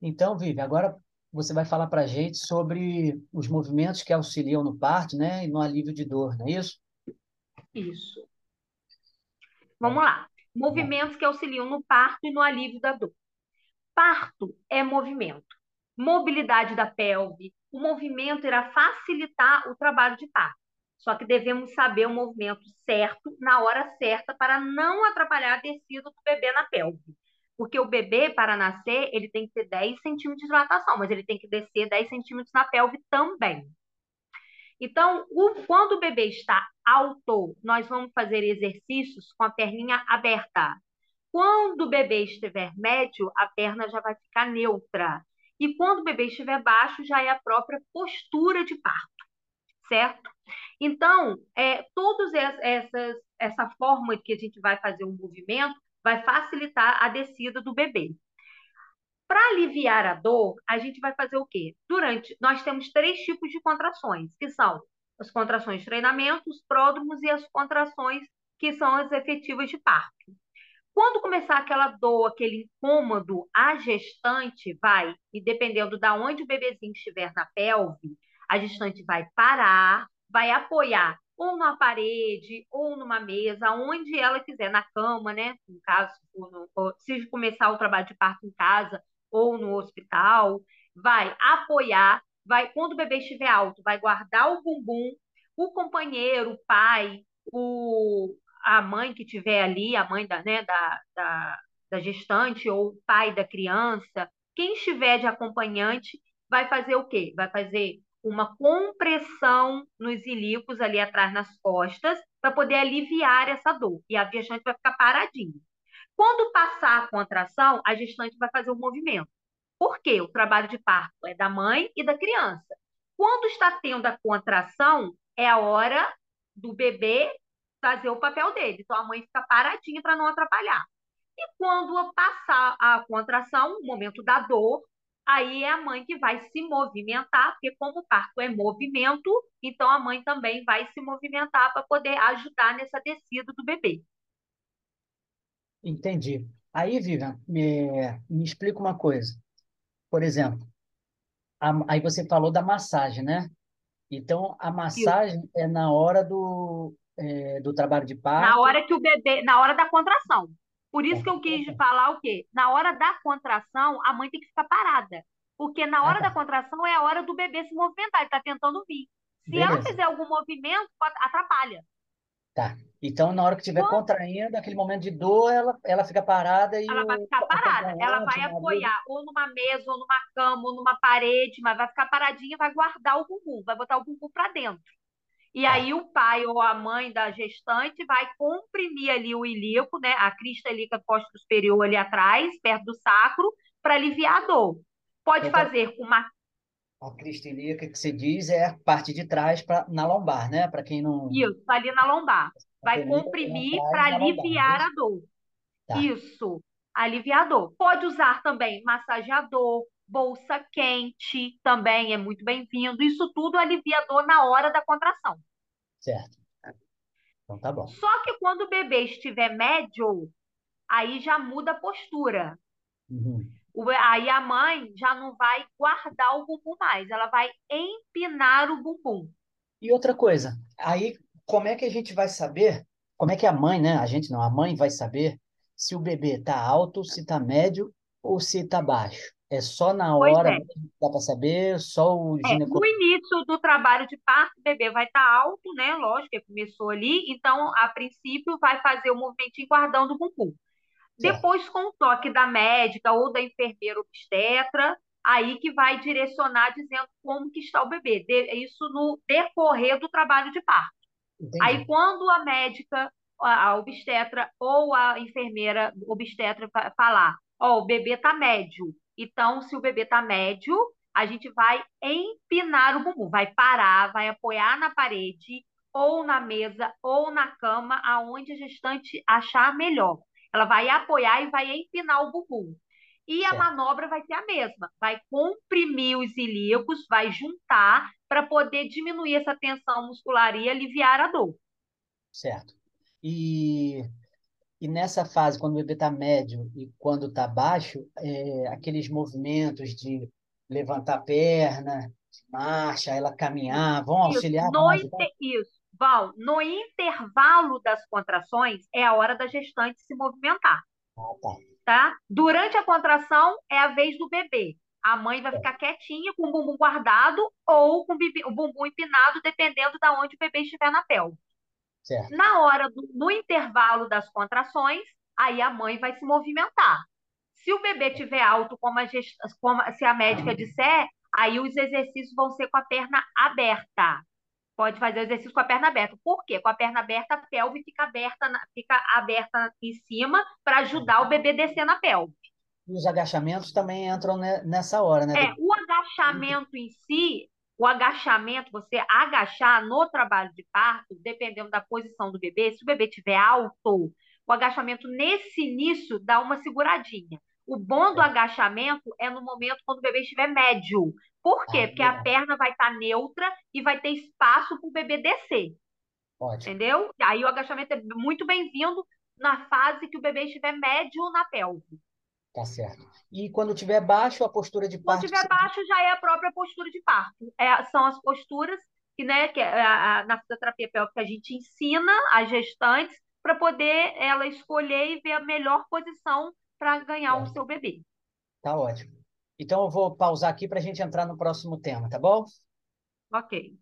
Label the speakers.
Speaker 1: Então, Vivi, agora você vai falar para a gente sobre os movimentos que auxiliam no parto, né, e no alívio de dor, não é isso?
Speaker 2: Isso. Vamos lá. Movimentos que auxiliam no parto e no alívio da dor. Parto é movimento. Mobilidade da pelve. O movimento irá facilitar o trabalho de parto. Só que devemos saber o movimento certo, na hora certa, para não atrapalhar a descida do bebê na pelve. Porque o bebê, para nascer, ele tem que ter 10 centímetros de dilatação, mas ele tem que descer 10 centímetros na pelve também. Então, o, quando o bebê está alto, nós vamos fazer exercícios com a perninha aberta. Quando o bebê estiver médio, a perna já vai ficar neutra. E quando o bebê estiver baixo, já é a própria postura de parto, certo? Então, é, todas essas, essa forma que a gente vai fazer um movimento vai facilitar a descida do bebê. Para aliviar a dor, a gente vai fazer o quê? Durante, nós temos três tipos de contrações, que são as contrações de treinamento, os pródromos e as contrações que são as efetivas de parto. Quando começar aquela dor, aquele incômodo, a gestante vai, e dependendo de onde o bebezinho estiver na pelve, a gestante vai parar, vai apoiar ou na parede, ou numa mesa, onde ela quiser, na cama, né? No caso, se começar o trabalho de parto em casa ou no hospital, vai apoiar, vai, quando o bebê estiver alto, vai guardar o bumbum, o companheiro, o pai, o, a mãe que estiver ali, a mãe da, né, da, da, da gestante ou o pai da criança, quem estiver de acompanhante, vai fazer o quê? Vai fazer uma compressão nos ilíacos ali atrás nas costas para poder aliviar essa dor. E a gestante vai ficar paradinha. Quando passar a contração, a gestante vai fazer o um movimento. Por quê? O trabalho de parto é da mãe e da criança. Quando está tendo a contração, é a hora do bebê fazer o papel dele. Então a mãe fica paradinha para não atrapalhar. E quando passar a contração, o momento da dor, aí é a mãe que vai se movimentar, porque como o parto é movimento, então a mãe também vai se movimentar para poder ajudar nessa descida do bebê.
Speaker 1: Entendi. Aí, Vivian, me, me explica uma coisa. Por exemplo, a, aí você falou da massagem, né? Então, a massagem Isso. é na hora do, é, do trabalho de parto?
Speaker 2: Na hora que o bebê, na hora da contração. Por isso que eu quis falar o quê? Na hora da contração, a mãe tem que ficar parada. Porque na hora ah, tá. da contração é a hora do bebê se movimentar, ele está tentando vir. Se Beleza. ela fizer algum movimento, atrapalha.
Speaker 1: Tá. Então, na hora que estiver contraindo, aquele momento de dor, ela, ela fica parada e.
Speaker 2: Ela vai ficar parada. Ela vai apoiar ou numa mesa, ou numa cama, ou numa parede, mas vai ficar paradinha e vai guardar o bumbum, vai botar o bumbum para dentro. E tá. aí o pai ou a mãe da gestante vai comprimir ali o ilíaco, né? A crista ilíaca posta superior ali atrás, perto do sacro, para aliviar a dor. Pode então, fazer com uma
Speaker 1: a crista ilíaca que se diz é a parte de trás pra, na lombar, né? Para quem não.
Speaker 2: Isso, ali na lombar. Vai comprimir para aliviar a dor. Tá. Isso, aliviar a dor. Pode usar também massageador, bolsa quente, também é muito bem-vindo. Isso tudo alivia a dor na hora da contração.
Speaker 1: Certo. Então tá bom.
Speaker 2: Só que quando o bebê estiver médio, aí já muda a postura. Uhum aí a mãe já não vai guardar o bumbum mais, ela vai empinar o bumbum.
Speaker 1: E outra coisa, aí como é que a gente vai saber? Como é que a mãe, né? A gente não, a mãe vai saber se o bebê está alto, se está médio ou se está baixo. É só na hora é. que dá para saber, só o.
Speaker 2: É, no início do trabalho de parto, o bebê vai estar tá alto, né? Lógico que começou ali, então, a princípio, vai fazer o movimentinho guardando o bumbum. Depois, com o toque da médica ou da enfermeira obstetra, aí que vai direcionar dizendo como que está o bebê. Isso no decorrer do trabalho de parto. Entendi. Aí, quando a médica, a obstetra ou a enfermeira obstetra falar, ó, oh, o bebê está médio. Então, se o bebê está médio, a gente vai empinar o bumbum, vai parar, vai apoiar na parede, ou na mesa, ou na cama, aonde a gestante achar melhor. Ela vai apoiar e vai empinar o bumbum. E a manobra vai ser a mesma. Vai comprimir os ilíacos, vai juntar para poder diminuir essa tensão muscular e aliviar a dor.
Speaker 1: Certo. E E nessa fase, quando o bebê está médio e quando está baixo, é, aqueles movimentos de levantar a perna, marcha, ela caminhar, vão
Speaker 2: Isso,
Speaker 1: auxiliar,
Speaker 2: no inter... Isso, Val, no intervalo das contrações é a hora da gestante se movimentar,
Speaker 1: Ah, tá.
Speaker 2: tá? Durante a contração é a vez do bebê. A mãe vai ficar quietinha com o bumbum guardado ou com o bumbum empinado, dependendo de onde o bebê estiver na pelve.
Speaker 1: Certo.
Speaker 2: Na hora do, no intervalo das contrações, aí a mãe vai se movimentar. Se o bebê tiver alto, como a, gest... como se a médica disser, aí os exercícios vão ser com a perna aberta. Pode fazer o exercício com a perna aberta. Por quê? Com a perna aberta, a pelve fica aberta, fica aberta em cima para ajudar o bebê a descer na pelve.
Speaker 1: E os agachamentos também entram ne- nessa hora, né?
Speaker 2: É, o agachamento em si, o agachamento, você agachar no trabalho de parto, dependendo da posição do bebê, se o bebê estiver alto, o agachamento nesse início dá uma seguradinha. O bom do agachamento é no momento quando o bebê estiver médio. Por quê?
Speaker 1: Ah,
Speaker 2: Porque a perna vai estar neutra e vai ter espaço para o bebê descer,
Speaker 1: Ótimo.
Speaker 2: entendeu? Aí o agachamento é muito bem-vindo na fase que o bebê estiver médio na pelve.
Speaker 1: Tá certo. E quando tiver baixo, a postura de
Speaker 2: Quando
Speaker 1: parto.
Speaker 2: estiver baixo, já é a própria postura de parto. É, são as posturas que, né, que é a- a- na fisioterapia pélvica a gente ensina às gestantes para poder ela escolher e ver a melhor posição para ganhar o
Speaker 1: Certo.
Speaker 2: seu bebê.
Speaker 1: Tá ótimo. Então eu vou pausar aqui para a gente entrar no próximo tema, tá bom?
Speaker 2: Ok.